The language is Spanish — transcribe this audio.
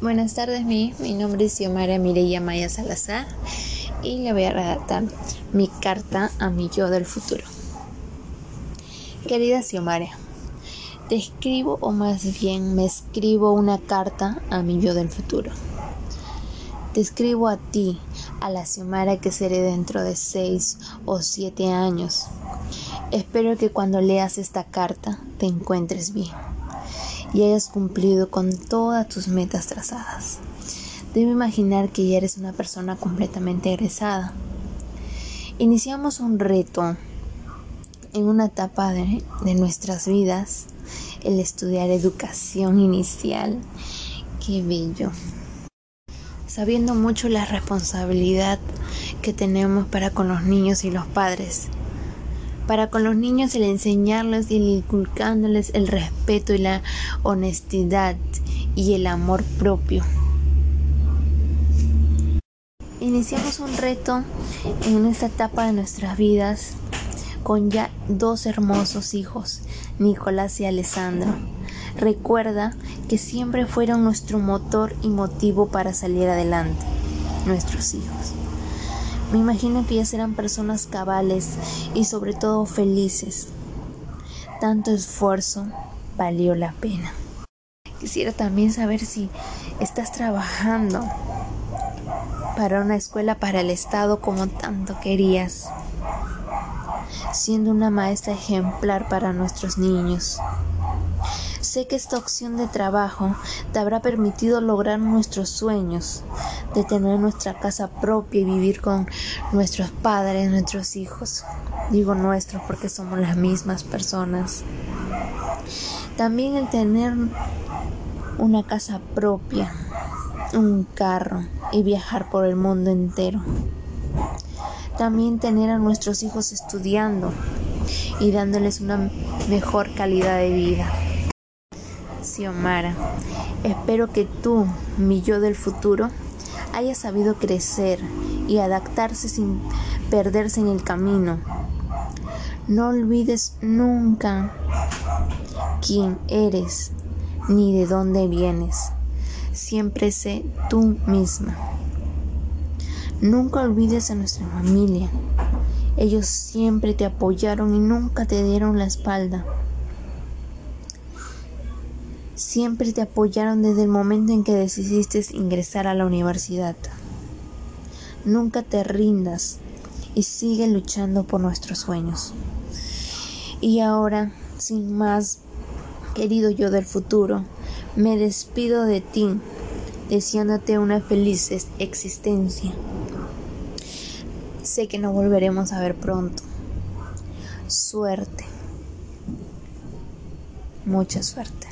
Buenas tardes, mi, mi nombre es Xiomara Mireya Maya Salazar y le voy a redactar mi carta a mi yo del futuro. Querida Xiomara, te escribo o más bien me escribo una carta a mi yo del futuro. Te escribo a ti, a la Xiomara que seré dentro de seis o siete años. Espero que cuando leas esta carta te encuentres bien y hayas cumplido con todas tus metas trazadas. Debo imaginar que ya eres una persona completamente egresada. Iniciamos un reto en una etapa de, de nuestras vidas, el estudiar educación inicial. Qué bello. Sabiendo mucho la responsabilidad que tenemos para con los niños y los padres para con los niños el enseñarles y el inculcándoles el respeto y la honestidad y el amor propio. Iniciamos un reto en esta etapa de nuestras vidas con ya dos hermosos hijos, Nicolás y Alessandro. Recuerda que siempre fueron nuestro motor y motivo para salir adelante, nuestros hijos. Me imagino que ellas eran personas cabales y sobre todo felices. Tanto esfuerzo valió la pena. Quisiera también saber si estás trabajando para una escuela para el Estado como tanto querías, siendo una maestra ejemplar para nuestros niños. Sé que esta opción de trabajo te habrá permitido lograr nuestros sueños, de tener nuestra casa propia y vivir con nuestros padres, nuestros hijos. Digo nuestros porque somos las mismas personas. También el tener una casa propia, un carro y viajar por el mundo entero. También tener a nuestros hijos estudiando y dándoles una mejor calidad de vida. Xiomara, espero que tú, mi yo del futuro, haya sabido crecer y adaptarse sin perderse en el camino. No olvides nunca quién eres ni de dónde vienes. Siempre sé tú misma. Nunca olvides a nuestra familia. Ellos siempre te apoyaron y nunca te dieron la espalda siempre te apoyaron desde el momento en que decidiste ingresar a la universidad. Nunca te rindas y sigue luchando por nuestros sueños. Y ahora, sin más, querido yo del futuro, me despido de ti, deseándote una feliz existencia. Sé que nos volveremos a ver pronto. Suerte. Mucha suerte.